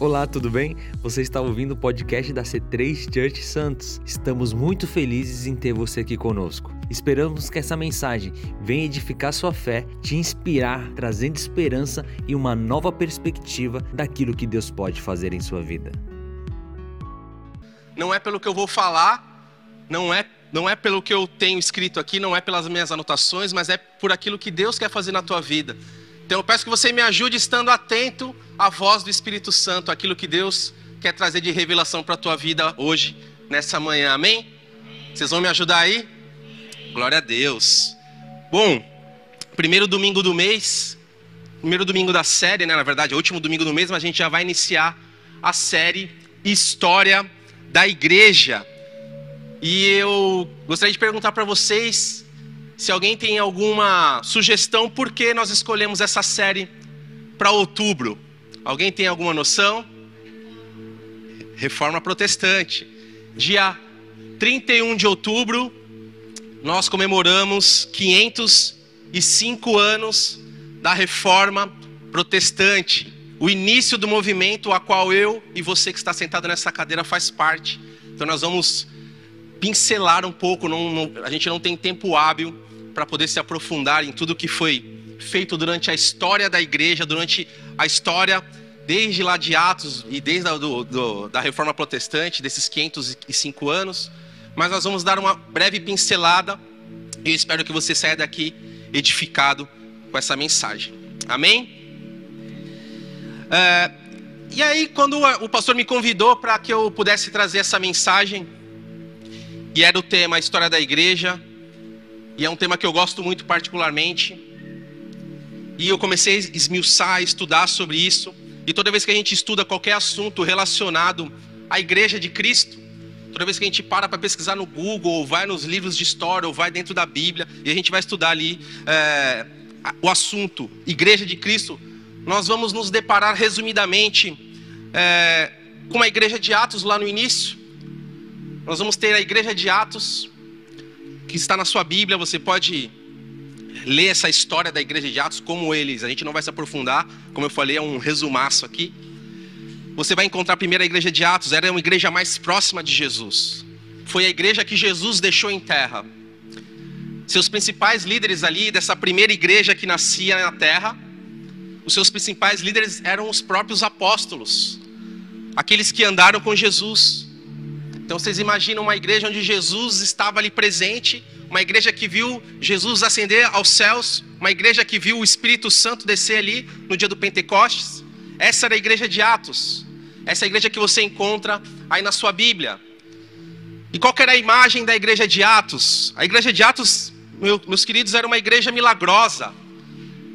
Olá, tudo bem? Você está ouvindo o podcast da C3 Church Santos. Estamos muito felizes em ter você aqui conosco. Esperamos que essa mensagem venha edificar sua fé, te inspirar, trazendo esperança e uma nova perspectiva daquilo que Deus pode fazer em sua vida. Não é pelo que eu vou falar, não é não é pelo que eu tenho escrito aqui, não é pelas minhas anotações, mas é por aquilo que Deus quer fazer na tua vida. Então eu peço que você me ajude estando atento à voz do Espírito Santo, aquilo que Deus quer trazer de revelação para a tua vida hoje, nessa manhã. Amém? Vocês vão me ajudar aí? Glória a Deus. Bom, primeiro domingo do mês, primeiro domingo da série, né? Na verdade, o último domingo do mês, mas a gente já vai iniciar a série História da Igreja. E eu gostaria de perguntar para vocês se alguém tem alguma sugestão por que nós escolhemos essa série para outubro. Alguém tem alguma noção? Reforma Protestante. Dia 31 de outubro, nós comemoramos 505 anos da Reforma Protestante, o início do movimento a qual eu e você que está sentado nessa cadeira faz parte. Então nós vamos pincelar um pouco, não, não, a gente não tem tempo hábil para poder se aprofundar em tudo que foi feito durante a história da igreja, durante a história desde lá de Atos e desde a do, do, da Reforma Protestante, desses 505 anos. Mas nós vamos dar uma breve pincelada e eu espero que você saia daqui edificado com essa mensagem. Amém? É, e aí, quando o pastor me convidou para que eu pudesse trazer essa mensagem, e era o tema a história da igreja, e é um tema que eu gosto muito particularmente. E eu comecei a esmiuçar, estudar sobre isso. E toda vez que a gente estuda qualquer assunto relacionado à igreja de Cristo, toda vez que a gente para para pesquisar no Google, ou vai nos livros de história, ou vai dentro da Bíblia, e a gente vai estudar ali é, o assunto Igreja de Cristo, nós vamos nos deparar resumidamente é, com a igreja de Atos lá no início. Nós vamos ter a igreja de Atos que está na sua Bíblia, você pode ler essa história da igreja de Atos, como eles, a gente não vai se aprofundar, como eu falei, é um resumaço aqui. Você vai encontrar a primeira igreja de Atos, era uma igreja mais próxima de Jesus. Foi a igreja que Jesus deixou em terra. Seus principais líderes ali dessa primeira igreja que nascia na terra, os seus principais líderes eram os próprios apóstolos, aqueles que andaram com Jesus. Então vocês imaginam uma igreja onde Jesus estava ali presente, uma igreja que viu Jesus ascender aos céus, uma igreja que viu o Espírito Santo descer ali no dia do Pentecostes. Essa era a igreja de Atos. Essa é a igreja que você encontra aí na sua Bíblia. E qual era a imagem da igreja de Atos? A igreja de Atos, meus queridos, era uma igreja milagrosa.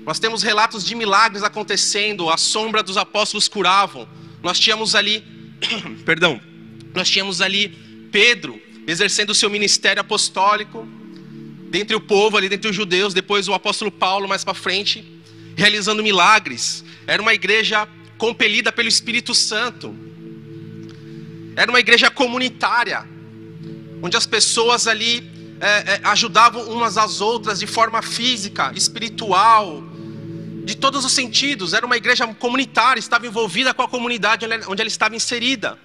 Nós temos relatos de milagres acontecendo, a sombra dos apóstolos curavam. Nós tínhamos ali, perdão, nós tínhamos ali Pedro exercendo o seu ministério apostólico dentre o povo ali, dentre os judeus, depois o apóstolo Paulo mais para frente, realizando milagres. Era uma igreja compelida pelo Espírito Santo. Era uma igreja comunitária, onde as pessoas ali é, é, ajudavam umas às outras de forma física, espiritual, de todos os sentidos. Era uma igreja comunitária, estava envolvida com a comunidade onde ela estava inserida.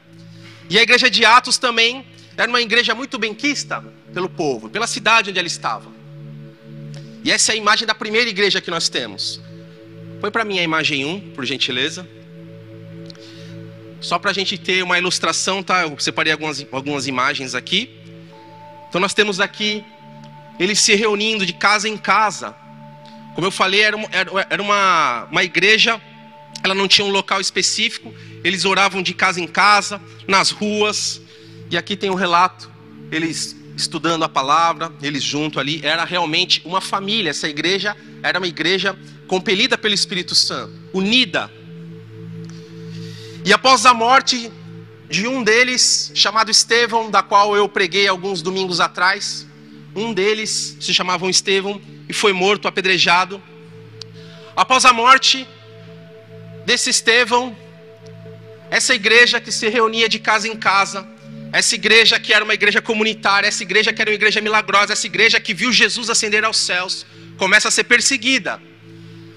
E a igreja de Atos também era uma igreja muito benquista pelo povo, pela cidade onde ela estava. E essa é a imagem da primeira igreja que nós temos. Põe para mim a imagem 1, por gentileza. Só para a gente ter uma ilustração, tá? Eu separei algumas, algumas imagens aqui. Então nós temos aqui eles se reunindo de casa em casa. Como eu falei, era uma, era uma, uma igreja, ela não tinha um local específico, eles oravam de casa em casa, nas ruas. E aqui tem um relato, eles estudando a palavra, eles junto ali, era realmente uma família. Essa igreja era uma igreja compelida pelo Espírito Santo, unida. E após a morte de um deles, chamado Estevão, da qual eu preguei alguns domingos atrás, um deles se chamava Estevão e foi morto apedrejado. Após a morte desse Estevão, essa igreja que se reunia de casa em casa, essa igreja que era uma igreja comunitária, essa igreja que era uma igreja milagrosa, essa igreja que viu Jesus ascender aos céus, começa a ser perseguida.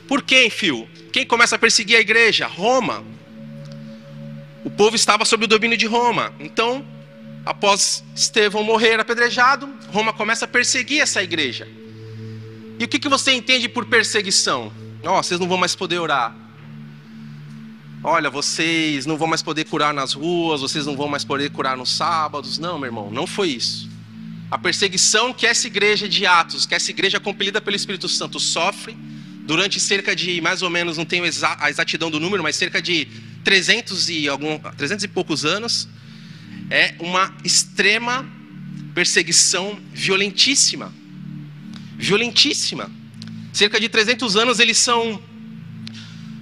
Por quem, filho? Quem começa a perseguir a igreja? Roma. o povo estava sob o domínio de Roma. Então, após Estevão morrer apedrejado, Roma começa a perseguir essa igreja. E o que, que você entende por perseguição? Oh, vocês não vão mais poder orar. Olha, vocês não vão mais poder curar nas ruas, vocês não vão mais poder curar nos sábados. Não, meu irmão, não foi isso. A perseguição que essa igreja de Atos, que essa igreja compelida pelo Espírito Santo sofre, durante cerca de, mais ou menos, não tenho a exatidão do número, mas cerca de 300 e, algum, 300 e poucos anos, é uma extrema perseguição violentíssima. Violentíssima. Cerca de 300 anos eles são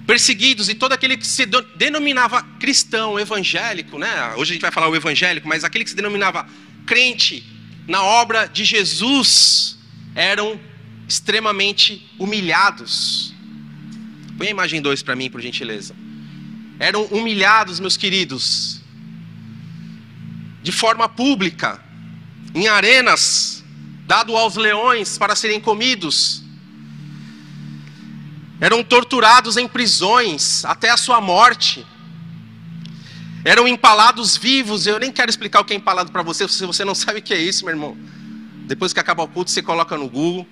perseguidos e todo aquele que se denominava cristão, evangélico, né? Hoje a gente vai falar o evangélico, mas aquele que se denominava crente, na obra de Jesus eram extremamente humilhados. Põe a imagem 2 para mim, por gentileza. Eram humilhados, meus queridos, de forma pública, em arenas, dado aos leões para serem comidos. Eram torturados em prisões até a sua morte eram empalados vivos. Eu nem quero explicar o que é empalado para você, se você não sabe o que é isso, meu irmão. Depois que acabar o culto, você coloca no Google.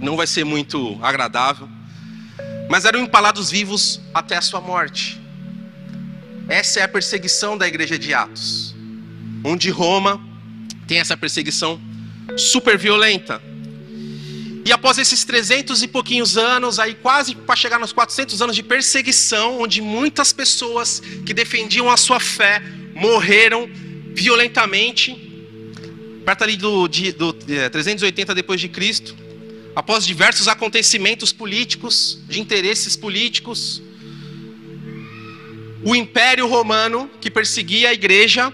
Não vai ser muito agradável. Mas eram empalados vivos até a sua morte. Essa é a perseguição da igreja de Atos. Onde Roma tem essa perseguição super violenta. E após esses 300 e pouquinhos anos, aí quase para chegar nos 400 anos de perseguição, onde muitas pessoas que defendiam a sua fé morreram violentamente, perto ali do, do é, 380 depois de Cristo, após diversos acontecimentos políticos, de interesses políticos, o Império Romano, que perseguia a igreja,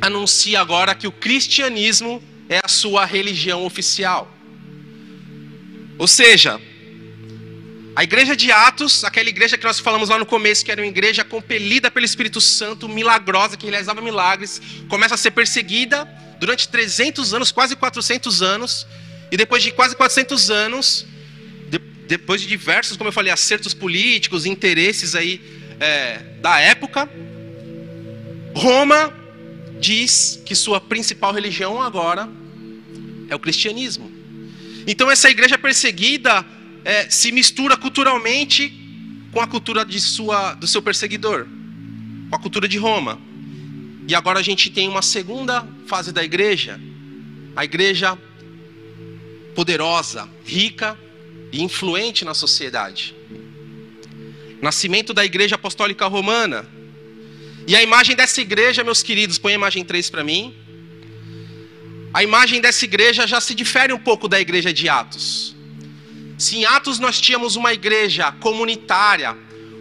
anuncia agora que o cristianismo é a sua religião oficial. Ou seja, a igreja de Atos, aquela igreja que nós falamos lá no começo, que era uma igreja compelida pelo Espírito Santo, milagrosa, que realizava milagres, começa a ser perseguida durante 300 anos, quase 400 anos, e depois de quase 400 anos, de, depois de diversos, como eu falei, acertos políticos, interesses aí é, da época, Roma diz que sua principal religião agora é o cristianismo. Então essa igreja perseguida é, se mistura culturalmente com a cultura de sua, do seu perseguidor, com a cultura de Roma. E agora a gente tem uma segunda fase da igreja, a igreja poderosa, rica e influente na sociedade. Nascimento da igreja apostólica romana. E a imagem dessa igreja, meus queridos, põe a imagem 3 para mim a imagem dessa igreja já se difere um pouco da igreja de Atos. Se em Atos nós tínhamos uma igreja comunitária,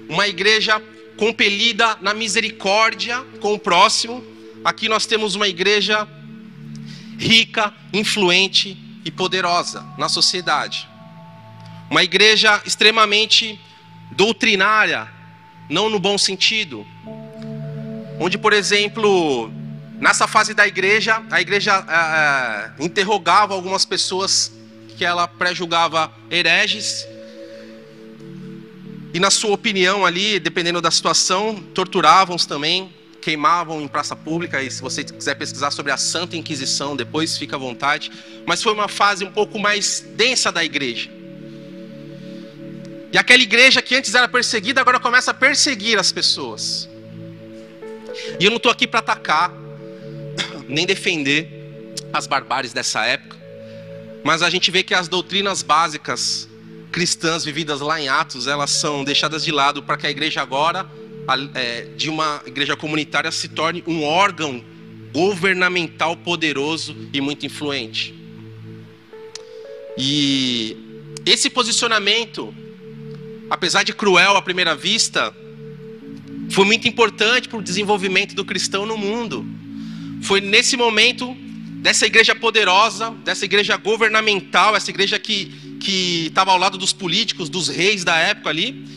uma igreja compelida na misericórdia com o próximo, aqui nós temos uma igreja rica, influente e poderosa na sociedade. Uma igreja extremamente doutrinária, não no bom sentido. Onde, por exemplo, Nessa fase da igreja, a igreja é, é, interrogava algumas pessoas que ela pré-julgava hereges. E na sua opinião ali, dependendo da situação, torturavam-os também, queimavam em praça pública. E se você quiser pesquisar sobre a Santa Inquisição, depois fica à vontade. Mas foi uma fase um pouco mais densa da igreja. E aquela igreja que antes era perseguida, agora começa a perseguir as pessoas. E eu não estou aqui para atacar, nem defender as barbáries dessa época, mas a gente vê que as doutrinas básicas cristãs vividas lá em Atos, elas são deixadas de lado para que a igreja agora, é, de uma igreja comunitária, se torne um órgão governamental poderoso e muito influente. E esse posicionamento, apesar de cruel à primeira vista, foi muito importante para o desenvolvimento do cristão no mundo. Foi nesse momento dessa igreja poderosa, dessa igreja governamental, essa igreja que que estava ao lado dos políticos, dos reis da época ali,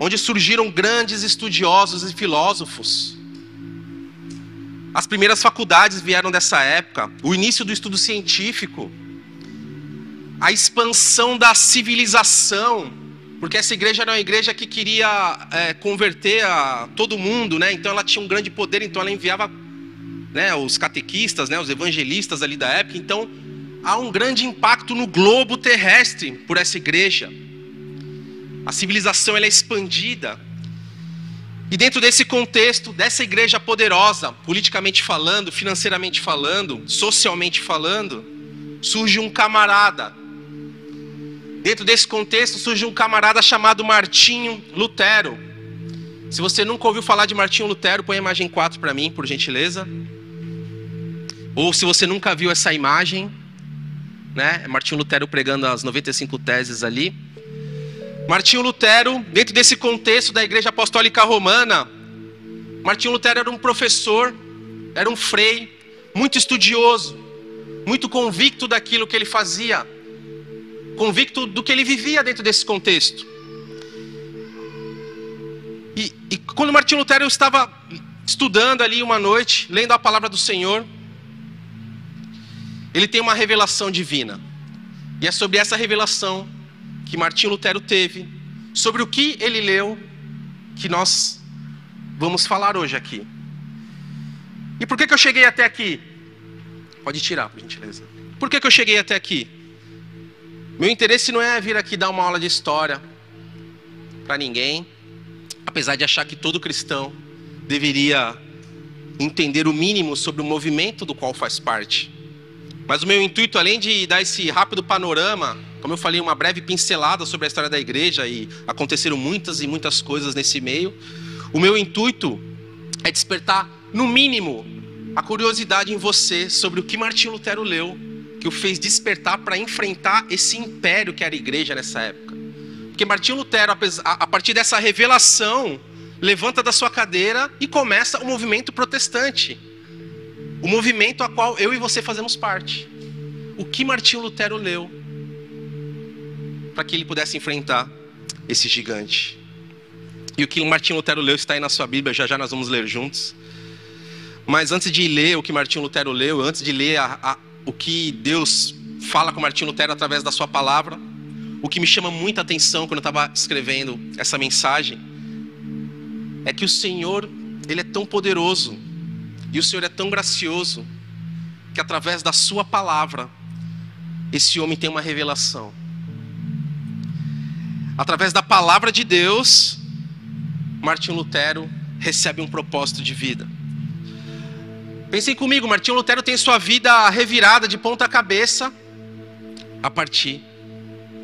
onde surgiram grandes estudiosos e filósofos. As primeiras faculdades vieram dessa época, o início do estudo científico, a expansão da civilização porque essa igreja era uma igreja que queria é, converter a todo mundo, né? Então ela tinha um grande poder, então ela enviava né, os catequistas, né, os evangelistas ali da época. Então há um grande impacto no globo terrestre por essa igreja. A civilização ela é expandida. E dentro desse contexto, dessa igreja poderosa, politicamente falando, financeiramente falando, socialmente falando, surge um camarada. Dentro desse contexto surge um camarada chamado Martinho Lutero. Se você nunca ouviu falar de Martinho Lutero, põe a imagem 4 para mim, por gentileza. Ou se você nunca viu essa imagem, né? É Martinho Lutero pregando as 95 teses ali. Martinho Lutero, dentro desse contexto da Igreja Apostólica Romana, Martinho Lutero era um professor, era um frei, muito estudioso, muito convicto daquilo que ele fazia, convicto do que ele vivia dentro desse contexto. E, e quando Martinho Lutero estava estudando ali uma noite, lendo a palavra do Senhor, ele tem uma revelação divina. E é sobre essa revelação que Martinho Lutero teve, sobre o que ele leu, que nós vamos falar hoje aqui. E por que, que eu cheguei até aqui? Pode tirar, por gentileza. Por que, que eu cheguei até aqui? Meu interesse não é vir aqui dar uma aula de história para ninguém, apesar de achar que todo cristão deveria entender o mínimo sobre o movimento do qual faz parte. Mas o meu intuito, além de dar esse rápido panorama como eu falei, uma breve pincelada sobre a história da igreja e aconteceram muitas e muitas coisas nesse meio. O meu intuito é despertar, no mínimo, a curiosidade em você sobre o que Martinho Lutero leu, que o fez despertar para enfrentar esse império que era a igreja nessa época. Porque Martinho Lutero, a partir dessa revelação, levanta da sua cadeira e começa o movimento protestante. O movimento a qual eu e você fazemos parte. O que Martinho Lutero leu para que ele pudesse enfrentar esse gigante. E o que Martinho Lutero leu está aí na sua Bíblia, já já nós vamos ler juntos. Mas antes de ler o que Martinho Lutero leu, antes de ler a, a, o que Deus fala com Martinho Lutero através da sua palavra, o que me chama muita atenção quando eu estava escrevendo essa mensagem é que o Senhor, Ele é tão poderoso e o Senhor é tão gracioso que através da sua palavra, esse homem tem uma revelação através da palavra de Deus, Martinho Lutero recebe um propósito de vida. Pensem comigo, Martinho Lutero tem sua vida revirada de ponta cabeça a partir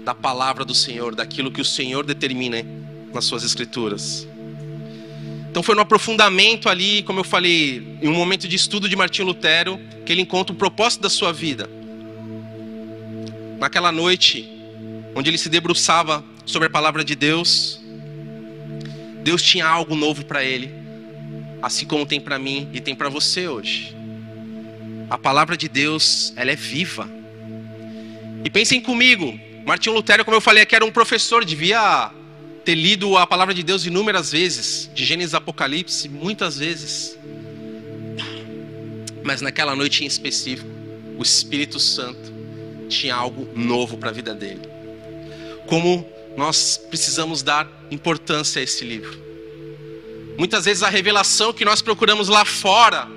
da palavra do Senhor, daquilo que o Senhor determina nas suas escrituras. Então foi no aprofundamento ali, como eu falei, em um momento de estudo de Martinho Lutero, que ele encontra o propósito da sua vida. Naquela noite, onde ele se debruçava sobre a palavra de Deus, Deus tinha algo novo para ele, assim como tem para mim e tem para você hoje. A palavra de Deus, ela é viva. E pensem comigo, Martinho Lutero, como eu falei aqui, era um professor, devia ter lido a palavra de Deus inúmeras vezes, de Gênesis Apocalipse, muitas vezes. Mas naquela noite em específico, o Espírito Santo tinha algo novo para a vida dele. Como nós precisamos dar importância a esse livro. Muitas vezes a revelação que nós procuramos lá fora,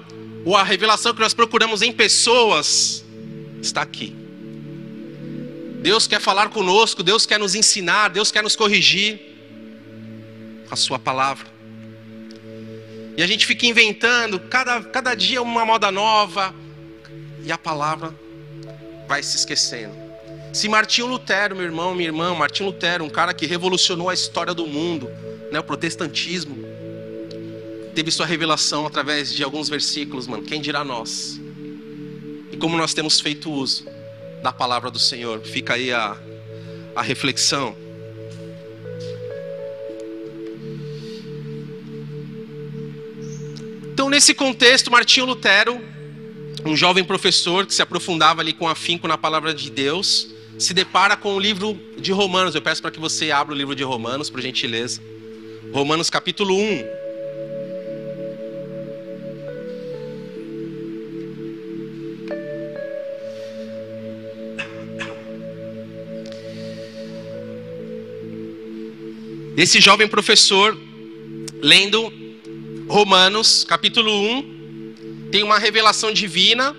ou a revelação que nós procuramos em pessoas, está aqui. Deus quer falar conosco, Deus quer nos ensinar, Deus quer nos corrigir a Sua palavra. E a gente fica inventando, cada, cada dia uma moda nova, e a palavra vai se esquecendo. Se Martinho Lutero, meu irmão, minha irmã, Martinho Lutero, um cara que revolucionou a história do mundo, né, o protestantismo, teve sua revelação através de alguns versículos, mano, quem dirá nós? E como nós temos feito uso da palavra do Senhor, fica aí a, a reflexão. Então, nesse contexto, Martinho Lutero, um jovem professor que se aprofundava ali com afinco na palavra de Deus, se depara com o livro de Romanos. Eu peço para que você abra o livro de Romanos, por gentileza. Romanos capítulo 1. Esse jovem professor, lendo Romanos, capítulo 1, tem uma revelação divina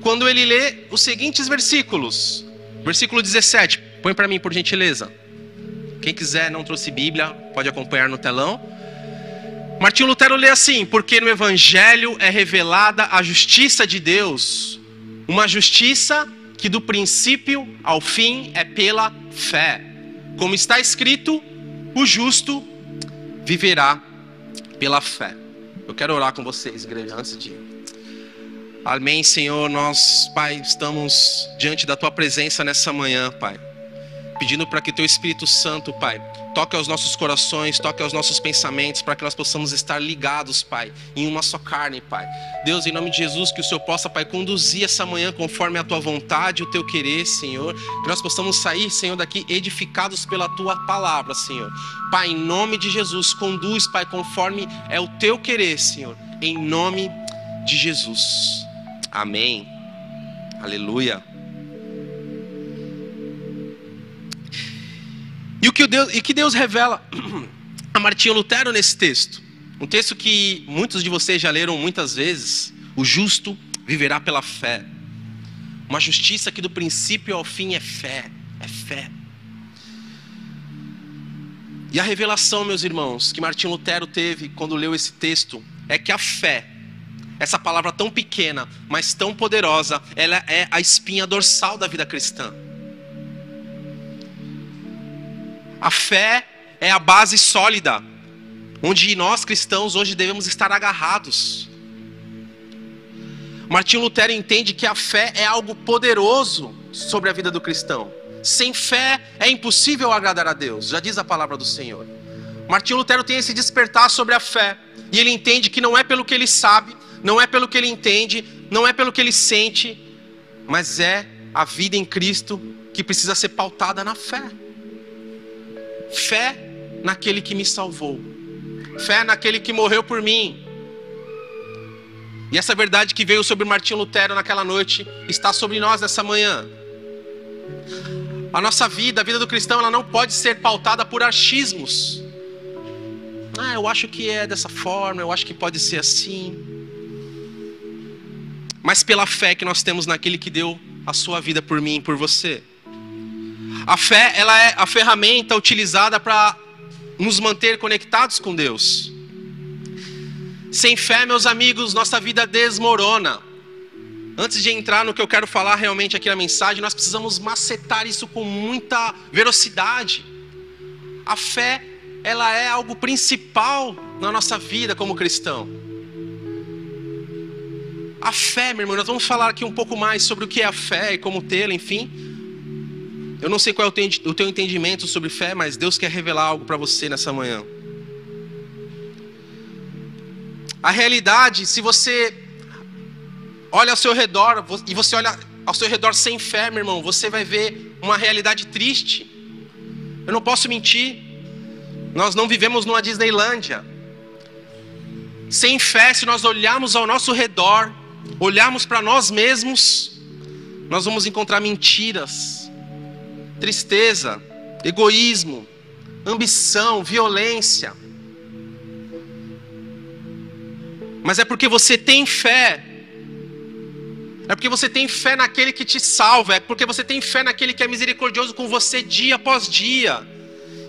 quando ele lê os seguintes versículos. Versículo 17, põe para mim por gentileza. Quem quiser, não trouxe Bíblia, pode acompanhar no telão. Martinho Lutero lê assim: Porque no Evangelho é revelada a justiça de Deus, uma justiça que do princípio ao fim é pela fé. Como está escrito, o justo viverá pela fé. Eu quero orar com vocês, igreja, antes de. Amém, Senhor. Nós, Pai, estamos diante da Tua presença nessa manhã, Pai pedindo para que Teu Espírito Santo, Pai, toque aos nossos corações, toque aos nossos pensamentos, para que nós possamos estar ligados, Pai, em uma só carne, Pai. Deus, em nome de Jesus, que o Senhor possa, Pai, conduzir essa manhã conforme a Tua vontade, o Teu querer, Senhor. Que nós possamos sair, Senhor, daqui edificados pela Tua palavra, Senhor. Pai, em nome de Jesus, conduz, Pai, conforme é o Teu querer, Senhor. Em nome de Jesus. Amém. Aleluia. E o que Deus, e que Deus revela a Martinho Lutero nesse texto? Um texto que muitos de vocês já leram muitas vezes. O justo viverá pela fé. Uma justiça que do princípio ao fim é fé, é fé. E a revelação, meus irmãos, que Martinho Lutero teve quando leu esse texto é que a fé, essa palavra tão pequena, mas tão poderosa, ela é a espinha dorsal da vida cristã. A fé é a base sólida, onde nós cristãos hoje devemos estar agarrados. Martinho Lutero entende que a fé é algo poderoso sobre a vida do cristão. Sem fé é impossível agradar a Deus, já diz a palavra do Senhor. Martinho Lutero tem esse despertar sobre a fé, e ele entende que não é pelo que ele sabe, não é pelo que ele entende, não é pelo que ele sente, mas é a vida em Cristo que precisa ser pautada na fé. Fé naquele que me salvou. Fé naquele que morreu por mim. E essa verdade que veio sobre Martinho Lutero naquela noite está sobre nós nessa manhã. A nossa vida, a vida do cristão, ela não pode ser pautada por achismos. Ah, eu acho que é dessa forma, eu acho que pode ser assim. Mas pela fé que nós temos naquele que deu a sua vida por mim e por você. A fé, ela é a ferramenta utilizada para nos manter conectados com Deus. Sem fé, meus amigos, nossa vida desmorona. Antes de entrar no que eu quero falar realmente aqui na mensagem, nós precisamos macetar isso com muita velocidade. A fé, ela é algo principal na nossa vida como cristão. A fé, meu irmão, nós vamos falar aqui um pouco mais sobre o que é a fé e como tê-la, enfim. Eu não sei qual é o teu entendimento sobre fé, mas Deus quer revelar algo para você nessa manhã. A realidade, se você olha ao seu redor e você olha ao seu redor sem fé, meu irmão, você vai ver uma realidade triste. Eu não posso mentir. Nós não vivemos numa Disneylândia. Sem fé, se nós olharmos ao nosso redor, olharmos para nós mesmos, nós vamos encontrar mentiras, tristeza, egoísmo, ambição, violência. Mas é porque você tem fé. É porque você tem fé naquele que te salva. É porque você tem fé naquele que é misericordioso com você dia após dia.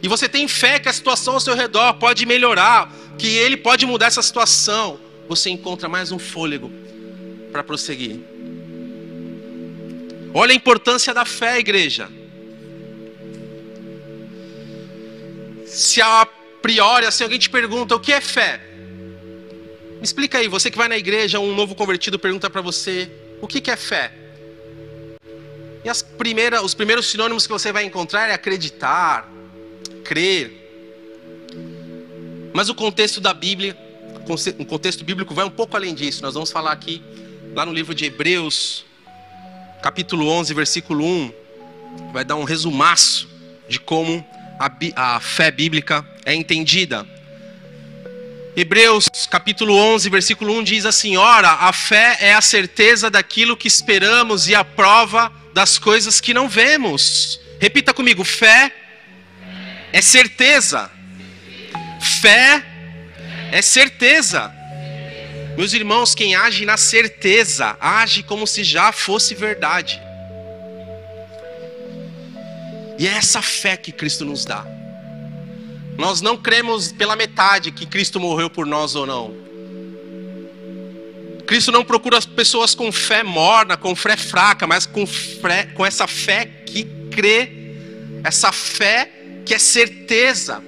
E você tem fé que a situação ao seu redor pode melhorar, que ele pode mudar essa situação. Você encontra mais um fôlego para prosseguir. Olha a importância da fé, igreja. Se a priori, assim, alguém te pergunta o que é fé, me explica aí, você que vai na igreja, um novo convertido pergunta para você o que, que é fé. E as primeiras, os primeiros sinônimos que você vai encontrar é acreditar, crer. Mas o contexto da Bíblia, o contexto bíblico vai um pouco além disso. Nós vamos falar aqui, lá no livro de Hebreus, capítulo 11, versículo 1, vai dar um resumaço de como a, fé bíblica é entendida. Hebreus capítulo 11, versículo 1 diz assim: Ora, a fé é a certeza daquilo que esperamos e a prova das coisas que não vemos. Repita comigo: fé é certeza. Fé é certeza. Meus irmãos, quem age na certeza, age como se já fosse verdade. E é essa fé que Cristo nos dá. Nós não cremos pela metade que Cristo morreu por nós ou não. Cristo não procura as pessoas com fé morna, com fé fraca, mas com, fé, com essa fé que crê, essa fé que é certeza.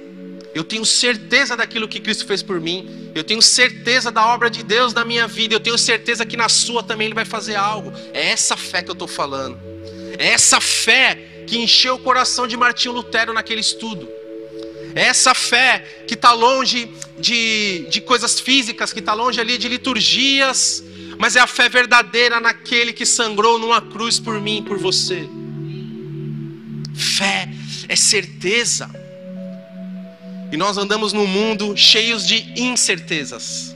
Eu tenho certeza daquilo que Cristo fez por mim. Eu tenho certeza da obra de Deus na minha vida. Eu tenho certeza que na sua também Ele vai fazer algo. É essa fé que eu estou falando. É essa fé que encheu o coração de Martinho Lutero naquele estudo. É essa fé que está longe de, de coisas físicas, que está longe ali de liturgias, mas é a fé verdadeira naquele que sangrou numa cruz por mim e por você. Fé é certeza. E nós andamos num mundo cheios de incertezas.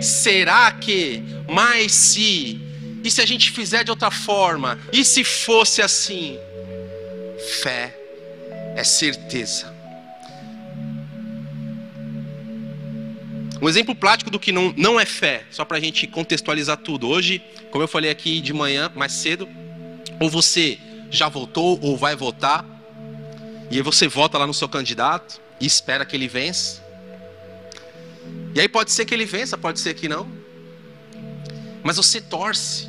Será que? Mas se? E se a gente fizer de outra forma? E se fosse assim? Fé é certeza. Um exemplo prático do que não, não é fé, só para a gente contextualizar tudo. Hoje, como eu falei aqui de manhã, mais cedo, ou você já votou ou vai votar, e aí você vota lá no seu candidato e espera que ele vença. E aí pode ser que ele vença, pode ser que não. Mas você torce.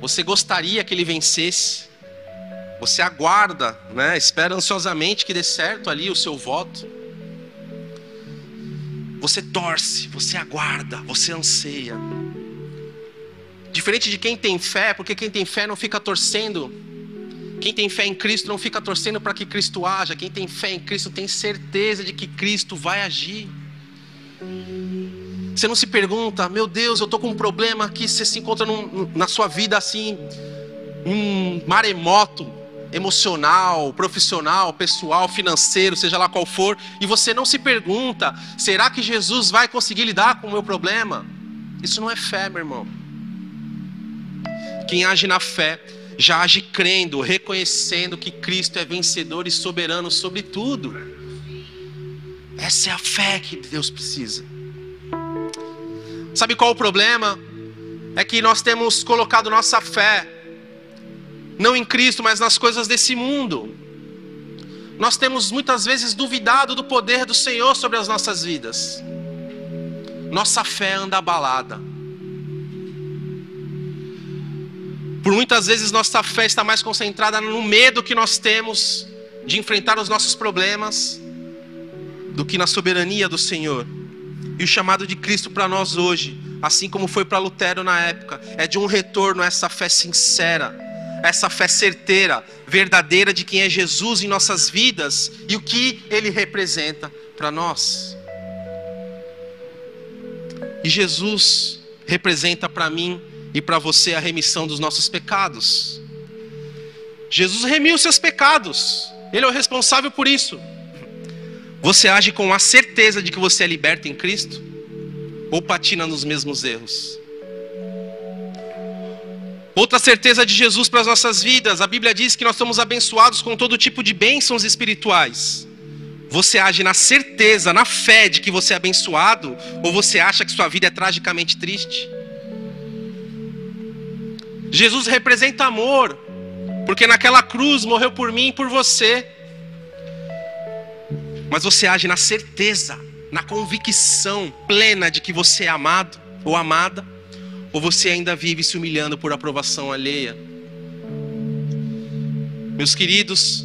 Você gostaria que ele vencesse. Você aguarda, né? Espera ansiosamente que dê certo ali o seu voto. Você torce, você aguarda, você anseia. Diferente de quem tem fé, porque quem tem fé não fica torcendo. Quem tem fé em Cristo não fica torcendo para que Cristo haja. Quem tem fé em Cristo tem certeza de que Cristo vai agir. Você não se pergunta, meu Deus, eu estou com um problema aqui. Você se encontra num, na sua vida assim, um maremoto emocional, profissional, pessoal, financeiro, seja lá qual for, e você não se pergunta: será que Jesus vai conseguir lidar com o meu problema? Isso não é fé, meu irmão. Quem age na fé já age crendo, reconhecendo que Cristo é vencedor e soberano sobre tudo. Essa é a fé que Deus precisa. Sabe qual o problema? É que nós temos colocado nossa fé não em Cristo, mas nas coisas desse mundo. Nós temos muitas vezes duvidado do poder do Senhor sobre as nossas vidas. Nossa fé anda abalada. Por muitas vezes nossa fé está mais concentrada no medo que nós temos de enfrentar os nossos problemas do que na soberania do Senhor. E o chamado de Cristo para nós hoje, assim como foi para Lutero na época, é de um retorno a essa fé sincera essa fé certeira, verdadeira de quem é Jesus em nossas vidas e o que ele representa para nós. E Jesus representa para mim e para você a remissão dos nossos pecados. Jesus remiu seus pecados, ele é o responsável por isso. Você age com a certeza de que você é liberto em Cristo? Ou patina nos mesmos erros? Outra certeza de Jesus para as nossas vidas, a Bíblia diz que nós somos abençoados com todo tipo de bênçãos espirituais. Você age na certeza, na fé de que você é abençoado, ou você acha que sua vida é tragicamente triste? Jesus representa amor, porque naquela cruz morreu por mim e por você. Mas você age na certeza, na convicção plena de que você é amado ou amada. Ou você ainda vive se humilhando por aprovação alheia? Meus queridos,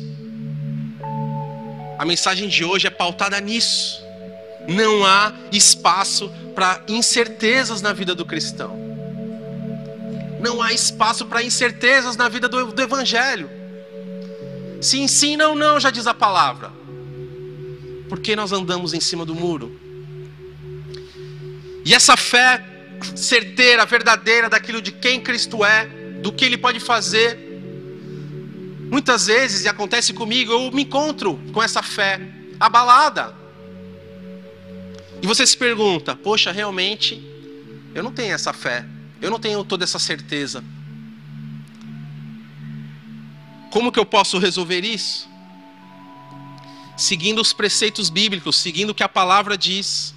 a mensagem de hoje é pautada nisso. Não há espaço para incertezas na vida do cristão. Não há espaço para incertezas na vida do, do Evangelho. Sim, sim, não, não, já diz a palavra. Porque nós andamos em cima do muro. E essa fé certeira, verdadeira daquilo de quem Cristo é, do que Ele pode fazer. Muitas vezes, e acontece comigo, eu me encontro com essa fé abalada. E você se pergunta: poxa, realmente, eu não tenho essa fé, eu não tenho toda essa certeza. Como que eu posso resolver isso? seguindo os preceitos bíblicos, seguindo o que a palavra diz.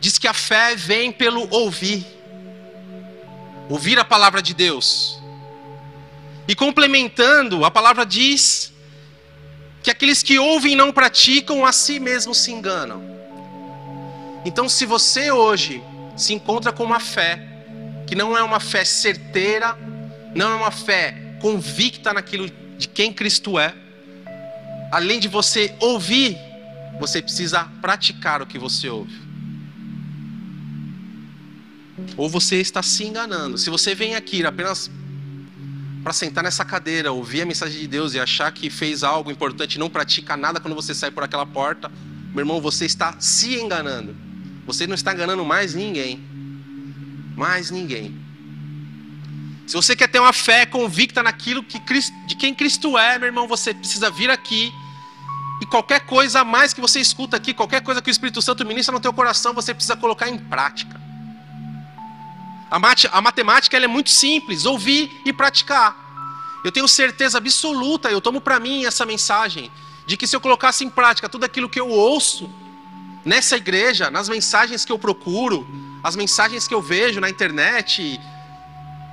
Diz que a fé vem pelo ouvir. Ouvir a palavra de Deus. E complementando, a palavra diz que aqueles que ouvem e não praticam, a si mesmos se enganam. Então, se você hoje se encontra com uma fé que não é uma fé certeira, não é uma fé convicta naquilo de quem Cristo é, além de você ouvir, você precisa praticar o que você ouve. Ou você está se enganando. Se você vem aqui apenas para sentar nessa cadeira, ouvir a mensagem de Deus e achar que fez algo importante não pratica nada quando você sai por aquela porta, meu irmão, você está se enganando. Você não está enganando mais ninguém. Mais ninguém. Se você quer ter uma fé convicta naquilo que Cristo, de quem Cristo é, meu irmão, você precisa vir aqui. E qualquer coisa a mais que você escuta aqui, qualquer coisa que o Espírito Santo ministra no teu coração, você precisa colocar em prática. A, mat a matemática é muito simples, ouvir e praticar. Eu tenho certeza absoluta, eu tomo para mim essa mensagem, de que se eu colocasse em prática tudo aquilo que eu ouço nessa igreja, nas mensagens que eu procuro, as mensagens que eu vejo na internet,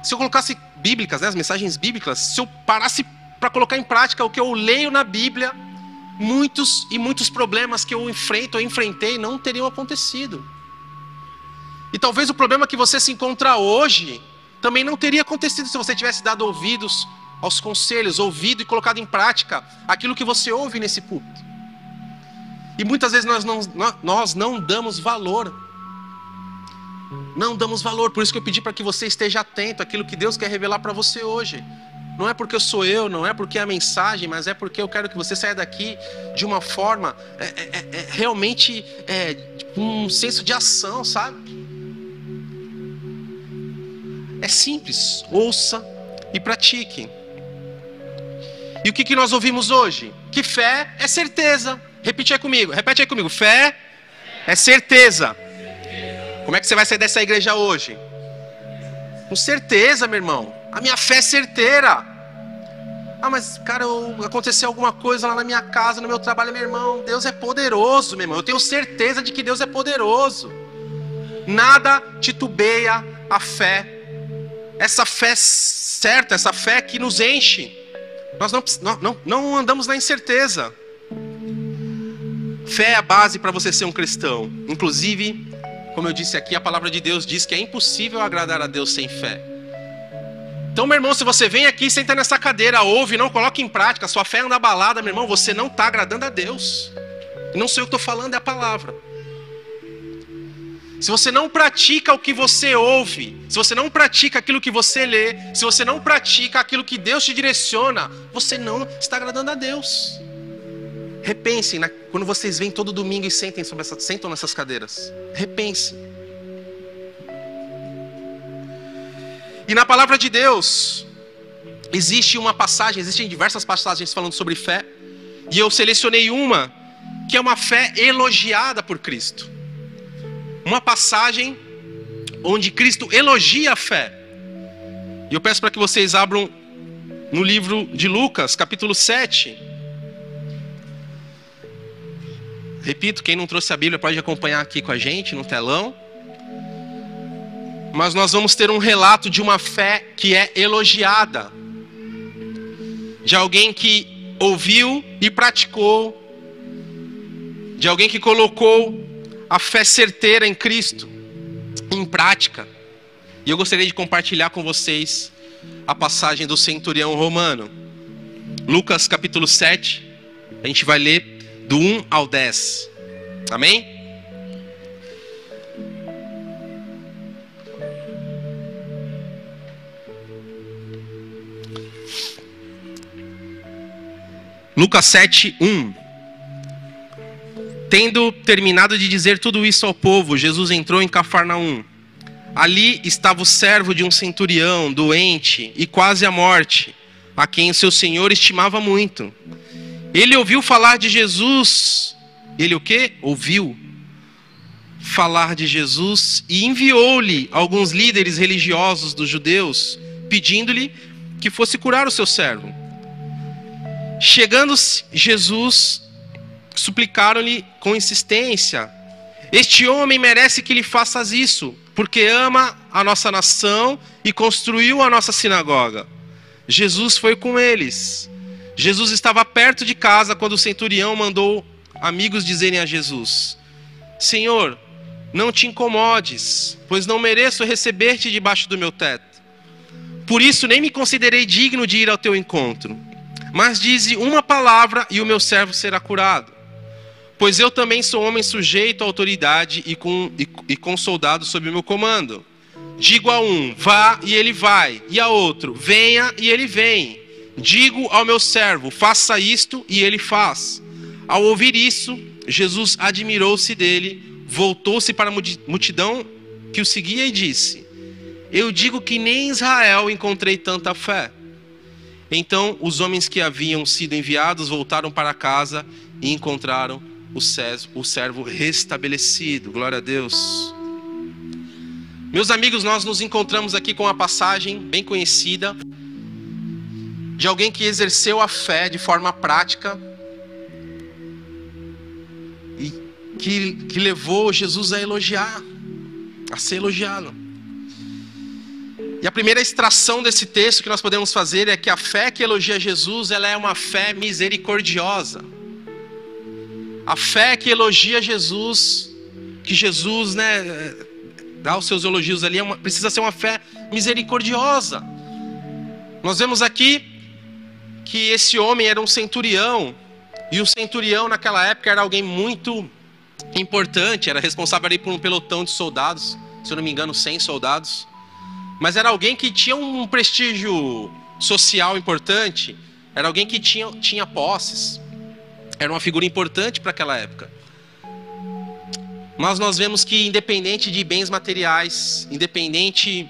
se eu colocasse bíblicas, né, as mensagens bíblicas, se eu parasse para colocar em prática o que eu leio na Bíblia, muitos e muitos problemas que eu enfrento, eu enfrentei, não teriam acontecido. E talvez o problema que você se encontra hoje também não teria acontecido se você tivesse dado ouvidos aos conselhos, ouvido e colocado em prática aquilo que você ouve nesse púlpito. E muitas vezes nós não, nós não damos valor não damos valor. Por isso que eu pedi para que você esteja atento àquilo que Deus quer revelar para você hoje. Não é porque eu sou eu, não é porque é a mensagem, mas é porque eu quero que você saia daqui de uma forma é, é, é, é realmente é, um senso de ação, sabe? É simples, ouça e pratique. E o que, que nós ouvimos hoje? Que fé é certeza. Repete aí comigo, repete aí comigo. Fé é certeza. Como é que você vai sair dessa igreja hoje? Com certeza, meu irmão. A minha fé é certeira. Ah, mas, cara, aconteceu alguma coisa lá na minha casa, no meu trabalho, meu irmão. Deus é poderoso, meu irmão. Eu tenho certeza de que Deus é poderoso. Nada titubeia a fé. Essa fé certa, essa fé que nos enche. Nós não, não, não andamos na incerteza. Fé é a base para você ser um cristão. Inclusive, como eu disse aqui, a palavra de Deus diz que é impossível agradar a Deus sem fé. Então, meu irmão, se você vem aqui, senta nessa cadeira, ouve, não coloca em prática, sua fé anda abalada, meu irmão, você não está agradando a Deus. Não sei o que estou falando, é a palavra. Se você não pratica o que você ouve, se você não pratica aquilo que você lê, se você não pratica aquilo que Deus te direciona, você não está agradando a Deus. Repensem na, quando vocês vêm todo domingo e sentem sobre essa, sentam nessas cadeiras. Repensem. E na palavra de Deus, existe uma passagem, existem diversas passagens falando sobre fé, e eu selecionei uma que é uma fé elogiada por Cristo. Uma passagem onde Cristo elogia a fé. E eu peço para que vocês abram no livro de Lucas, capítulo 7. Repito, quem não trouxe a Bíblia pode acompanhar aqui com a gente no telão. Mas nós vamos ter um relato de uma fé que é elogiada, de alguém que ouviu e praticou, de alguém que colocou a fé certeira em Cristo em prática. E eu gostaria de compartilhar com vocês a passagem do centurião romano. Lucas capítulo 7, a gente vai ler do 1 ao 10. Amém? Lucas 7, 1. Tendo terminado de dizer tudo isso ao povo, Jesus entrou em Cafarnaum. Ali estava o servo de um centurião, doente e quase à morte, a quem o seu senhor estimava muito. Ele ouviu falar de Jesus. Ele o que? Ouviu falar de Jesus e enviou-lhe alguns líderes religiosos dos judeus, pedindo-lhe que fosse curar o seu servo. Chegando Jesus, suplicaram-lhe com insistência: Este homem merece que lhe faças isso, porque ama a nossa nação e construiu a nossa sinagoga. Jesus foi com eles. Jesus estava perto de casa quando o centurião mandou amigos dizerem a Jesus: Senhor, não te incomodes, pois não mereço receber-te debaixo do meu teto. Por isso nem me considerei digno de ir ao teu encontro. Mas dize uma palavra e o meu servo será curado. Pois eu também sou homem sujeito à autoridade e com, e, e com soldados sob meu comando. Digo a um, vá e ele vai, e a outro, venha e ele vem. Digo ao meu servo, faça isto e ele faz. Ao ouvir isso, Jesus admirou-se dele, voltou-se para a multidão que o seguia e disse: Eu digo que nem em Israel encontrei tanta fé. Então os homens que haviam sido enviados voltaram para casa e encontraram o servo, o servo restabelecido. Glória a Deus. Meus amigos, nós nos encontramos aqui com uma passagem bem conhecida de alguém que exerceu a fé de forma prática e que, que levou Jesus a elogiar, a ser elogiado. E a primeira extração desse texto que nós podemos fazer é que a fé que elogia Jesus, ela é uma fé misericordiosa. A fé que elogia Jesus, que Jesus, né, dá os seus elogios ali, é uma, precisa ser uma fé misericordiosa. Nós vemos aqui que esse homem era um centurião, e o centurião naquela época era alguém muito importante, era responsável ali por um pelotão de soldados, se eu não me engano, 100 soldados. Mas era alguém que tinha um prestígio social importante, era alguém que tinha, tinha posses. Era uma figura importante para aquela época. Mas nós vemos que, independente de bens materiais, independente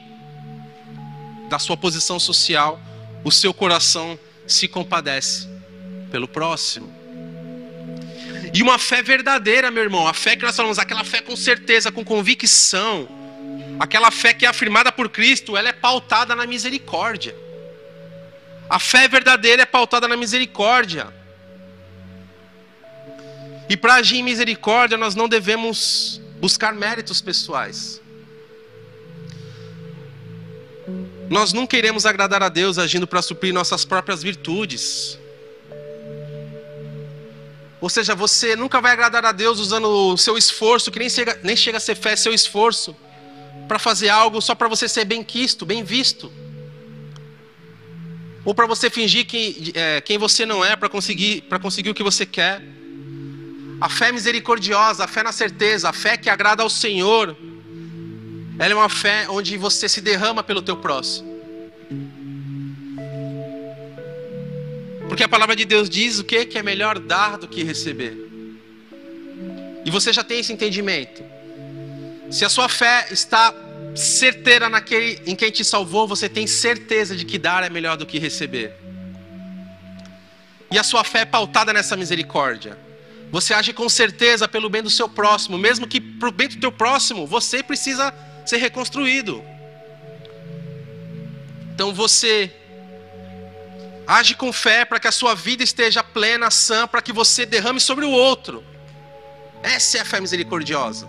da sua posição social, o seu coração se compadece pelo próximo. E uma fé verdadeira, meu irmão, a fé que nós falamos, aquela fé com certeza, com convicção, aquela fé que é afirmada por Cristo, ela é pautada na misericórdia. A fé verdadeira é pautada na misericórdia. E para agir em misericórdia, nós não devemos buscar méritos pessoais. Nós não queremos agradar a Deus agindo para suprir nossas próprias virtudes. Ou seja, você nunca vai agradar a Deus usando o seu esforço, que nem chega, nem chega a ser fé, seu esforço, para fazer algo só para você ser bem quisto, bem visto. Ou para você fingir que, é, quem você não é para conseguir, conseguir o que você quer. A fé misericordiosa, a fé na certeza, a fé que agrada ao Senhor, ela é uma fé onde você se derrama pelo teu próximo. Porque a palavra de Deus diz o que? Que é melhor dar do que receber. E você já tem esse entendimento. Se a sua fé está certeira naquele em quem te salvou, você tem certeza de que dar é melhor do que receber. E a sua fé é pautada nessa misericórdia. Você age com certeza pelo bem do seu próximo, mesmo que para o bem do teu próximo você precisa ser reconstruído. Então você age com fé para que a sua vida esteja plena, sã, para que você derrame sobre o outro. Essa é a fé misericordiosa.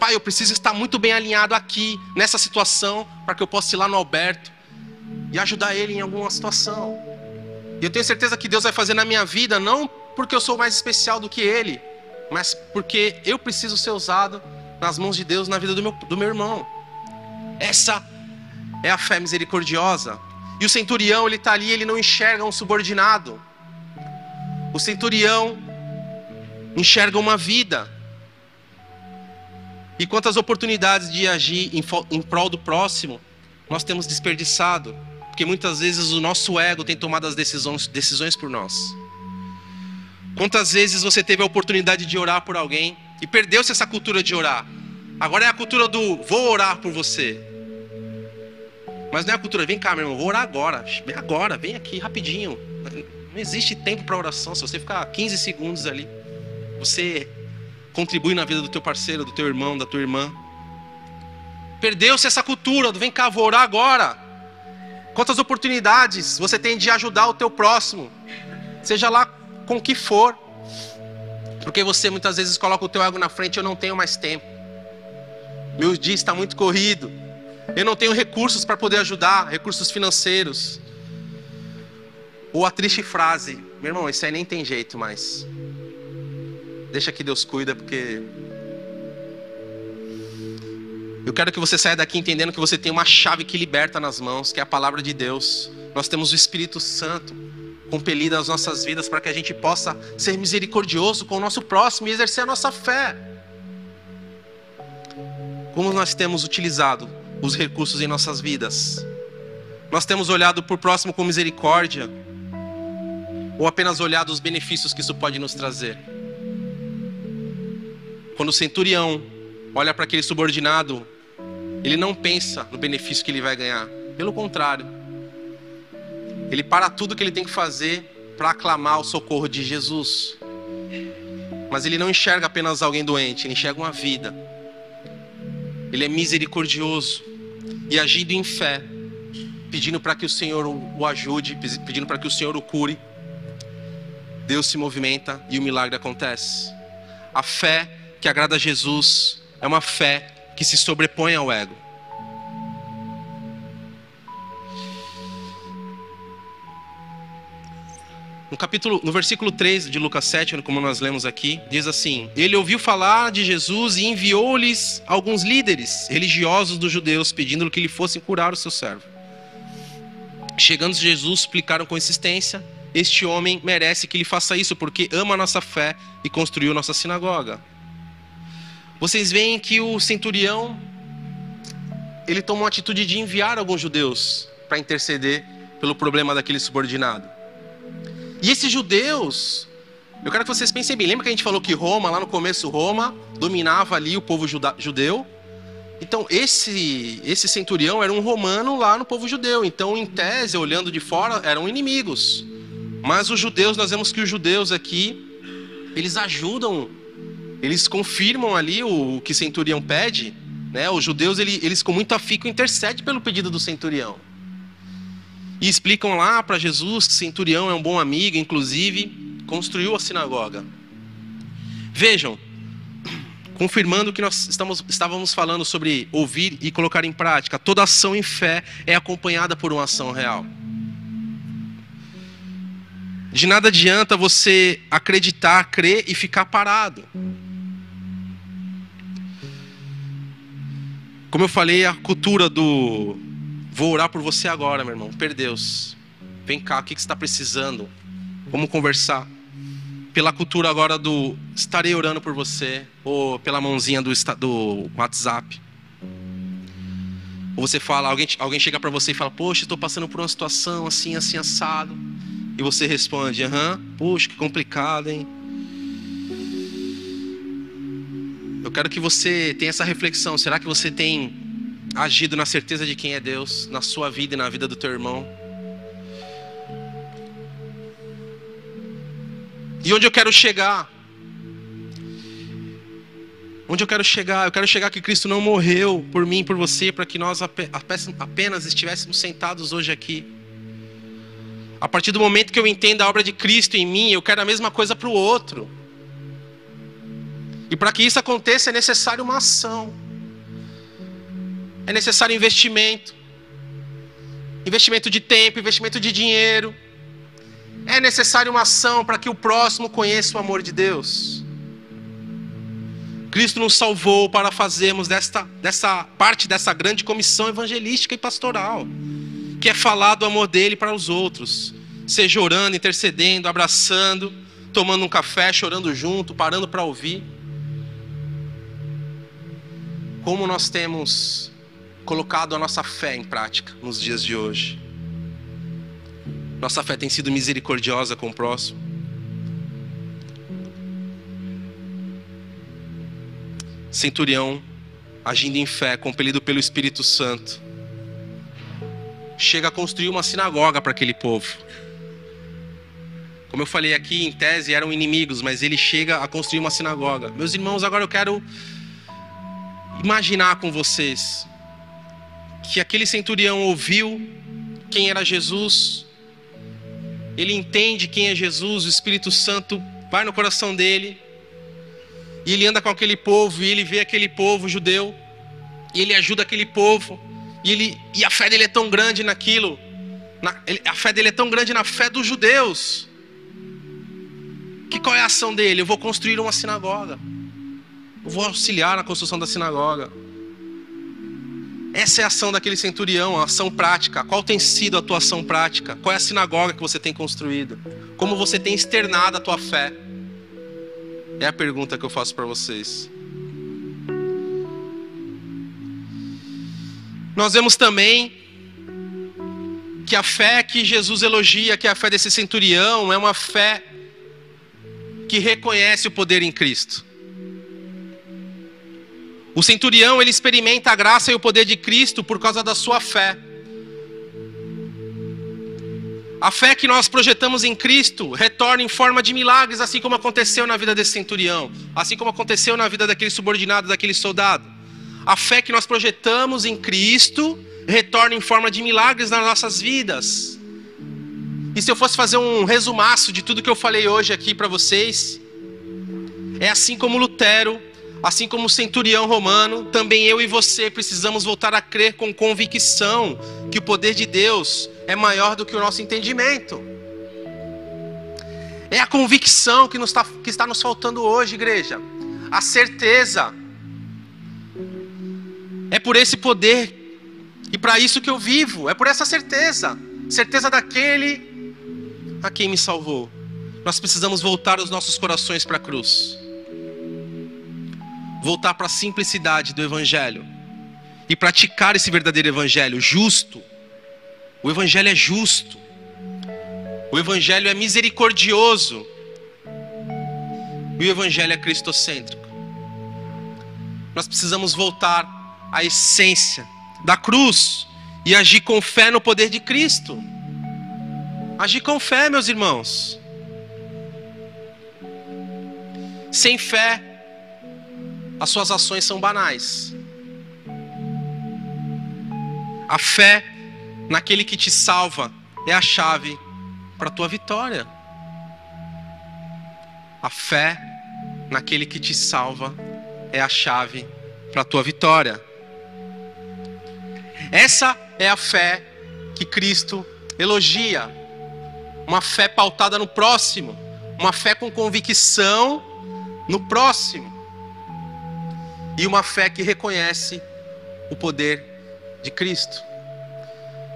Pai, eu preciso estar muito bem alinhado aqui, nessa situação, para que eu possa ir lá no Alberto e ajudar ele em alguma situação. E eu tenho certeza que Deus vai fazer na minha vida, não porque eu sou mais especial do que ele, mas porque eu preciso ser usado nas mãos de Deus na vida do meu, do meu irmão. Essa é a fé misericordiosa. E o centurião, ele está ali, ele não enxerga um subordinado. O centurião enxerga uma vida. E quantas oportunidades de agir em, em prol do próximo nós temos desperdiçado. Porque muitas vezes o nosso ego tem tomado as decisões, decisões por nós. Quantas vezes você teve a oportunidade de orar por alguém e perdeu-se essa cultura de orar? Agora é a cultura do vou orar por você. Mas não é a cultura, vem cá, meu irmão, vou orar agora. Vem agora, vem aqui rapidinho. Não existe tempo para oração. Se você ficar 15 segundos ali, você contribui na vida do teu parceiro, do teu irmão, da tua irmã. Perdeu-se essa cultura do vem cá, vou orar agora. Quantas oportunidades você tem de ajudar o teu próximo? seja lá com o que for. Porque você muitas vezes coloca o teu ego na frente, eu não tenho mais tempo. Meu dia está muito corrido. Eu não tenho recursos para poder ajudar, recursos financeiros. Ou a triste frase, meu irmão, isso aí nem tem jeito mais. Deixa que Deus cuida, porque eu quero que você saia daqui entendendo que você tem uma chave que liberta nas mãos, que é a palavra de Deus. Nós temos o Espírito Santo compelido às nossas vidas para que a gente possa ser misericordioso com o nosso próximo e exercer a nossa fé. Como nós temos utilizado os recursos em nossas vidas? Nós temos olhado por próximo com misericórdia? Ou apenas olhado os benefícios que isso pode nos trazer? Quando o centurião olha para aquele subordinado ele não pensa no benefício que ele vai ganhar. Pelo contrário, ele para tudo que ele tem que fazer para aclamar o socorro de Jesus. Mas ele não enxerga apenas alguém doente, ele enxerga uma vida. Ele é misericordioso e agindo em fé, pedindo para que o Senhor o ajude, pedindo para que o Senhor o cure. Deus se movimenta e o milagre acontece. A fé que agrada a Jesus é uma fé que se sobrepõe ao ego. No capítulo, no versículo 3 de Lucas 7, como nós lemos aqui, diz assim: Ele ouviu falar de Jesus e enviou-lhes alguns líderes religiosos dos judeus, pedindo que lhe fossem curar o seu servo. Chegando Jesus, explicaram com insistência: Este homem merece que lhe faça isso, porque ama a nossa fé e construiu nossa sinagoga. Vocês veem que o centurião ele toma uma atitude de enviar alguns judeus para interceder pelo problema daquele subordinado. E esses judeus, eu quero que vocês pensem bem. Lembra que a gente falou que Roma, lá no começo, Roma dominava ali o povo judeu? Então, esse, esse centurião era um romano lá no povo judeu. Então, em tese, olhando de fora, eram inimigos. Mas os judeus, nós vemos que os judeus aqui, eles ajudam eles confirmam ali o, que centurião pede, né? Os judeus eles, com muito afico intercedem pelo pedido do centurião. E explicam lá para Jesus que centurião é um bom amigo, inclusive construiu a sinagoga. Vejam, confirmando que nós estamos, estávamos falando sobre ouvir e colocar em prática, toda ação em fé é acompanhada por uma ação real. De nada adianta você acreditar, crer e ficar parado. Como eu falei, a cultura do vou orar por você agora, meu irmão. Per Deus. Vem cá, o que você está precisando? Vamos conversar. Pela cultura agora do estarei orando por você, ou pela mãozinha do, do WhatsApp. Ou você fala, alguém, alguém chega para você e fala, poxa, estou passando por uma situação assim, assim, assado. E você responde, aham, poxa, que complicado, hein? Eu quero que você tenha essa reflexão. Será que você tem agido na certeza de quem é Deus na sua vida e na vida do teu irmão? E onde eu quero chegar? Onde eu quero chegar? Eu quero chegar que Cristo não morreu por mim, por você, para que nós apenas estivéssemos sentados hoje aqui. A partir do momento que eu entendo a obra de Cristo em mim, eu quero a mesma coisa para o outro. E para que isso aconteça é necessário uma ação. É necessário investimento. Investimento de tempo, investimento de dinheiro. É necessário uma ação para que o próximo conheça o amor de Deus. Cristo nos salvou para fazermos desta, dessa parte dessa grande comissão evangelística e pastoral, que é falar do amor dele para os outros, seja orando, intercedendo, abraçando, tomando um café, chorando junto, parando para ouvir como nós temos colocado a nossa fé em prática nos dias de hoje. Nossa fé tem sido misericordiosa com o próximo. Centurião, agindo em fé, compelido pelo Espírito Santo, chega a construir uma sinagoga para aquele povo. Como eu falei aqui, em tese eram inimigos, mas ele chega a construir uma sinagoga. Meus irmãos, agora eu quero imaginar com vocês que aquele centurião ouviu quem era Jesus, ele entende quem é Jesus, o Espírito Santo vai no coração dele, e ele anda com aquele povo, e ele vê aquele povo judeu, e ele ajuda aquele povo, e, ele, e a fé dele é tão grande naquilo, na, ele, a fé dele é tão grande na fé dos judeus, que qual é a ação dele? Eu vou construir uma sinagoga, eu vou auxiliar na construção da sinagoga. Essa é a ação daquele centurião, a ação prática. Qual tem sido a tua ação prática? Qual é a sinagoga que você tem construído? Como você tem externado a tua fé? É a pergunta que eu faço para vocês. Nós vemos também que a fé que Jesus elogia, que é a fé desse centurião, é uma fé que reconhece o poder em Cristo. O centurião, ele experimenta a graça e o poder de Cristo por causa da sua fé. A fé que nós projetamos em Cristo retorna em forma de milagres, assim como aconteceu na vida desse centurião, assim como aconteceu na vida daquele subordinado, daquele soldado. A fé que nós projetamos em Cristo retorna em forma de milagres nas nossas vidas. E se eu fosse fazer um resumaço de tudo que eu falei hoje aqui para vocês, é assim como Lutero, assim como o centurião romano, também eu e você precisamos voltar a crer com convicção que o poder de Deus é maior do que o nosso entendimento. É a convicção que, tá, que está nos faltando hoje, igreja. A certeza. É por esse poder e para isso que eu vivo. É por essa certeza. Certeza daquele a quem me salvou. Nós precisamos voltar os nossos corações para a cruz. Voltar para a simplicidade do Evangelho. E praticar esse verdadeiro Evangelho justo o Evangelho é justo. O Evangelho é misericordioso. E o Evangelho é cristocêntrico. Nós precisamos voltar à essência da cruz e agir com fé no poder de Cristo. Agir com fé, meus irmãos. Sem fé, as suas ações são banais. A fé naquele que te salva, é a chave para a tua vitória. A fé naquele que te salva é a chave para a tua vitória. Essa é a fé que Cristo elogia. Uma fé pautada no próximo, uma fé com convicção no próximo. E uma fé que reconhece o poder de Cristo.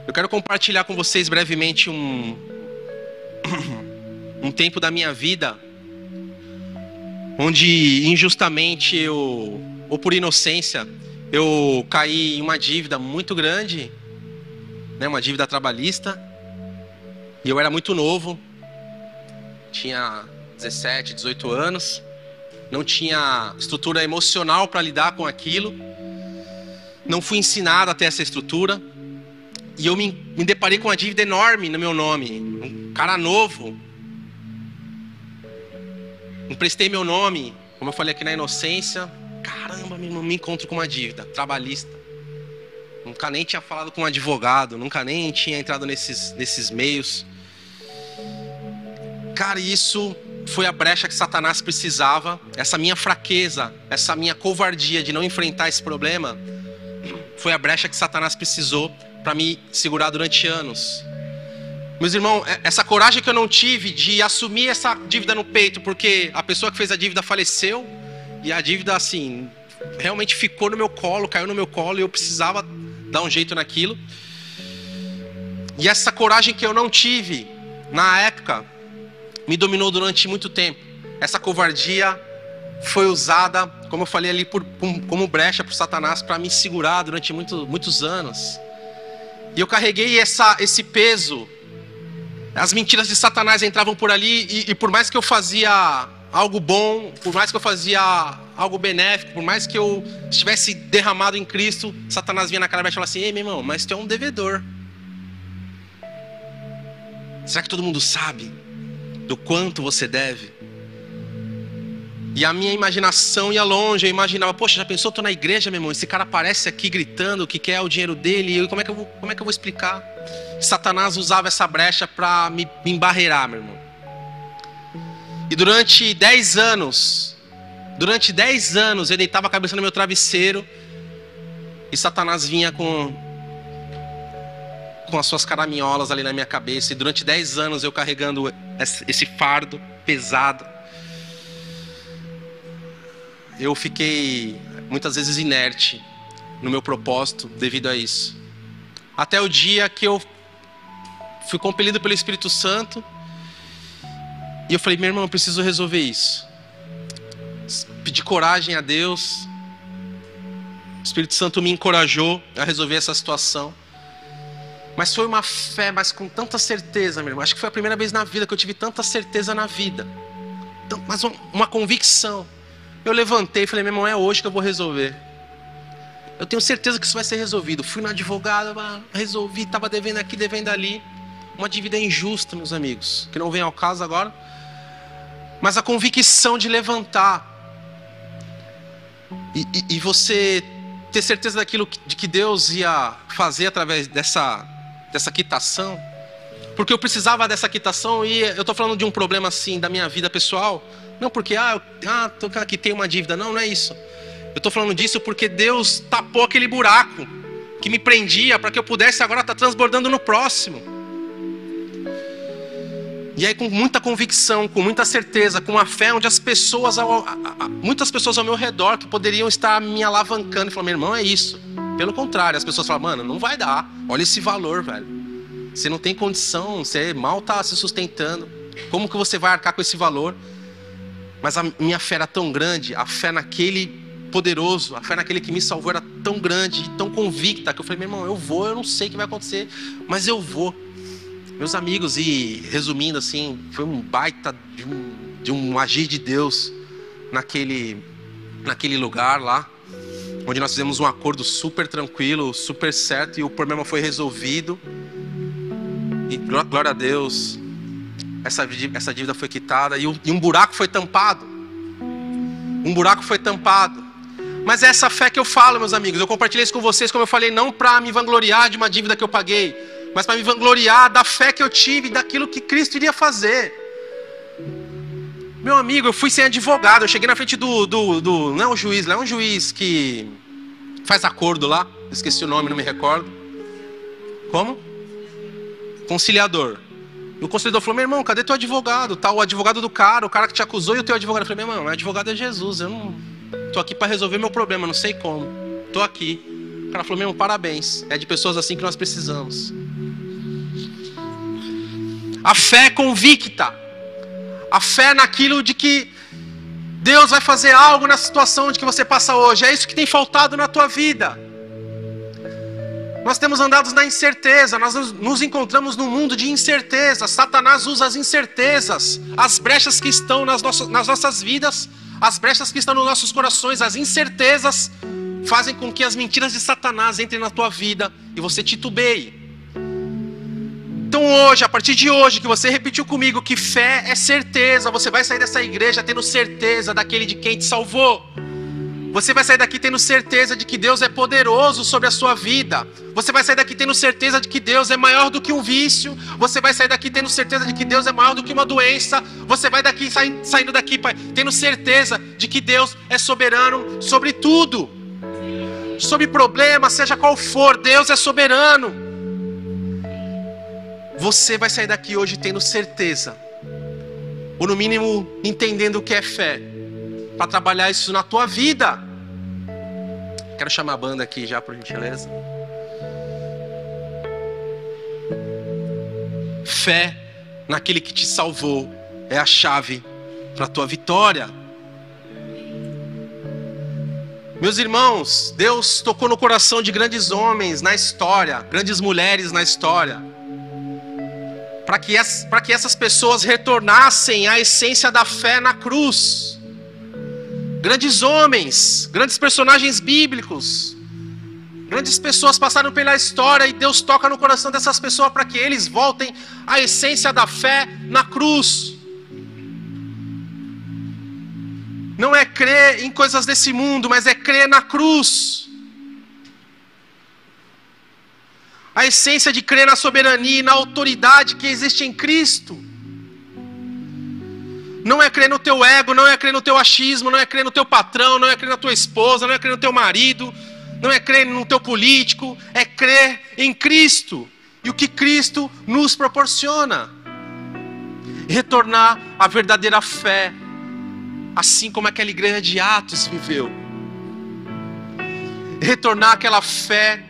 Eu quero compartilhar com vocês brevemente um, um tempo da minha vida onde injustamente eu, ou por inocência, eu caí em uma dívida muito grande, né, uma dívida trabalhista, e eu era muito novo, tinha 17, 18 anos, não tinha estrutura emocional para lidar com aquilo, não fui ensinado a ter essa estrutura. E eu me, me deparei com uma dívida enorme no meu nome. Um cara novo. Emprestei meu nome, como eu falei aqui na inocência. Caramba, me encontro com uma dívida trabalhista. Nunca nem tinha falado com um advogado, nunca nem tinha entrado nesses, nesses meios. Cara, isso foi a brecha que Satanás precisava. Essa minha fraqueza, essa minha covardia de não enfrentar esse problema, foi a brecha que Satanás precisou para me segurar durante anos. Meus irmãos, é, essa coragem que eu não tive de assumir essa dívida no peito, porque a pessoa que fez a dívida faleceu e a dívida, assim, realmente ficou no meu colo, caiu no meu colo e eu precisava dar um jeito naquilo. E essa coragem que eu não tive na época me dominou durante muito tempo. Essa covardia foi usada, como eu falei ali, por, como brecha por Satanás para me segurar durante muito, muitos anos. E eu carreguei essa, esse peso. As mentiras de Satanás entravam por ali, e, e por mais que eu fazia algo bom, por mais que eu fazia algo benéfico, por mais que eu estivesse derramado em Cristo, Satanás vinha na cara e falava assim: Ei, meu irmão, mas tu é um devedor. Será que todo mundo sabe do quanto você deve? E a minha imaginação ia longe, eu imaginava, poxa, já pensou, tô na igreja, meu irmão, esse cara aparece aqui gritando que quer o dinheiro dele, e como é que eu vou, como é que eu vou explicar? Satanás usava essa brecha para me, me embarreirar, meu irmão. E durante 10 anos, durante 10 anos, eu deitava a cabeça no meu travesseiro, e Satanás vinha com com as suas caraminholas ali na minha cabeça. E durante 10 anos eu carregando esse fardo pesado. Eu fiquei muitas vezes inerte no meu propósito devido a isso. Até o dia que eu fui compelido pelo Espírito Santo. E eu falei, meu irmão, eu preciso resolver isso. Pedi coragem a Deus. O Espírito Santo me encorajou a resolver essa situação. Mas foi uma fé, mas com tanta certeza, meu irmão. Acho que foi a primeira vez na vida que eu tive tanta certeza na vida. Mas uma convicção. Eu levantei e falei, meu irmão, é hoje que eu vou resolver. Eu tenho certeza que isso vai ser resolvido. Fui no advogado, resolvi, estava devendo aqui, devendo ali. Uma dívida injusta, meus amigos, que não vem ao caso agora. Mas a convicção de levantar. E, e, e você ter certeza daquilo de que Deus ia fazer através dessa dessa quitação, porque eu precisava dessa quitação e eu estou falando de um problema assim da minha vida pessoal, não porque ah, eu, ah tô aqui tem uma dívida, não, não é isso. Eu estou falando disso porque Deus tapou aquele buraco que me prendia para que eu pudesse agora estar tá transbordando no próximo. E aí com muita convicção, com muita certeza, com uma fé onde as pessoas, muitas pessoas ao meu redor que poderiam estar me alavancando e falando, meu irmão, é isso. Pelo contrário, as pessoas falam, mano, não vai dar. Olha esse valor, velho. Você não tem condição, você mal está se sustentando. Como que você vai arcar com esse valor? Mas a minha fé era tão grande, a fé naquele poderoso, a fé naquele que me salvou era tão grande, tão convicta, que eu falei, meu irmão, eu vou, eu não sei o que vai acontecer, mas eu vou. Meus amigos, e resumindo assim, foi um baita de um, de um agir de Deus naquele, naquele lugar lá onde nós fizemos um acordo super tranquilo, super certo, e o problema foi resolvido. E glória a Deus, essa, essa dívida foi quitada e, um buraco foi tampado. Um buraco foi tampado. Mas é essa fé que eu falo, meus amigos. Eu compartilhei isso com vocês, como eu falei, não para me vangloriar de uma dívida que eu paguei, mas para me vangloriar da fé que eu tive, daquilo que Cristo iria fazer. Meu amigo, eu fui sem advogado. Eu cheguei na frente do. do, do não é um juiz, não é um juiz que faz acordo lá. Esqueci o nome, não me recordo. Como? Conciliador. E o conciliador falou: meu irmão, cadê teu advogado? Tá o advogado do cara, o cara que te acusou e o teu advogado. Eu falei: meu irmão, meu advogado é Jesus. Eu não. Tô aqui para resolver meu problema, não sei como. Tô aqui. O cara falou: meu irmão, parabéns. É de pessoas assim que nós precisamos. A fé convicta a fé naquilo de que Deus vai fazer algo na situação de que você passa hoje. É isso que tem faltado na tua vida. Nós temos andado na incerteza, nós nos encontramos num mundo de incerteza. Satanás usa as incertezas, as brechas que estão nas nossas, nas nossas vidas, as brechas que estão nos nossos corações, as incertezas fazem com que as mentiras de Satanás entrem na tua vida e você titubeie. Então hoje, a partir de hoje, que você repetiu comigo que fé é certeza, você vai sair dessa igreja tendo certeza daquele de quem te salvou. Você vai sair daqui tendo certeza de que Deus é poderoso sobre a sua vida. Você vai sair daqui tendo certeza de que Deus é maior do que um vício. Você vai sair daqui tendo certeza de que Deus é maior do que uma doença. Você vai daqui saindo daqui pai, tendo certeza de que Deus é soberano sobre tudo. Sobre problema, seja qual for, Deus é soberano. Você vai sair daqui hoje tendo certeza, ou no mínimo entendendo o que é fé, para trabalhar isso na tua vida. Quero chamar a banda aqui já, por gentileza. Fé naquele que te salvou é a chave para a tua vitória. Meus irmãos, Deus tocou no coração de grandes homens na história, grandes mulheres na história para que, que essas pessoas retornassem à essência da fé na cruz. Grandes homens, grandes personagens bíblicos, grandes pessoas passaram pela história e Deus toca no coração dessas pessoas para que eles voltem à essência da fé na cruz. não é crer em coisas desse mundo, mas é crer na cruz. A essência de crer na soberania e na autoridade que existe em Cristo. Não é crer no teu ego, não é crer no teu achismo, não é crer no teu patrão, não é crer na tua esposa, não é crer no teu marido, não é crer no teu político, é crer em Cristo e o que Cristo nos proporciona. Retornar à verdadeira fé, assim como aquela igreja de Atos viveu. Retornar àquela fé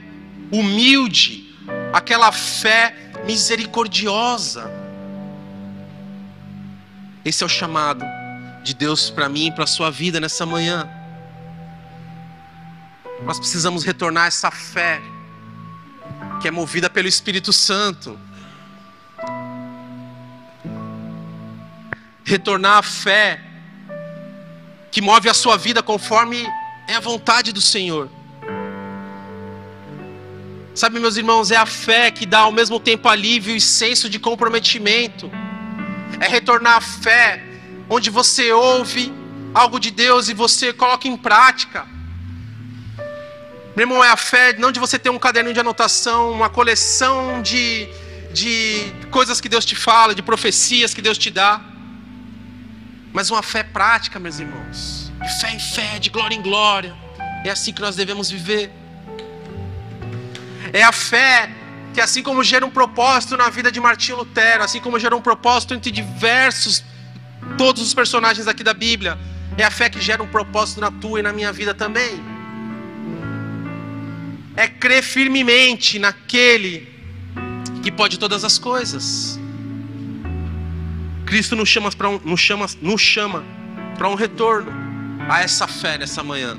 humilde, aquela fé misericordiosa. Esse é o chamado de Deus para mim e para a sua vida nessa manhã. Nós precisamos retornar essa fé que é movida pelo Espírito Santo. Retornar a fé que move a sua vida conforme é a vontade do Senhor. Sabe, meus irmãos, é a fé que dá ao mesmo tempo alívio e senso de comprometimento. É retornar a fé onde você ouve algo de Deus e você coloca em prática. Meu irmão, é a fé não de você ter um caderno de anotação, uma coleção de, de coisas que Deus te fala, de profecias que Deus te dá, mas uma fé prática, meus irmãos, de fé em fé, de glória em glória. É assim que nós devemos viver. É a fé que, assim como gera um propósito na vida de Martinho Lutero, assim como gera um propósito entre diversos, todos os personagens aqui da Bíblia, é a fé que gera um propósito na tua e na minha vida também é crer firmemente naquele que pode todas as coisas. Cristo nos chama para um, nos chama, nos chama para um retorno a essa fé nessa manhã.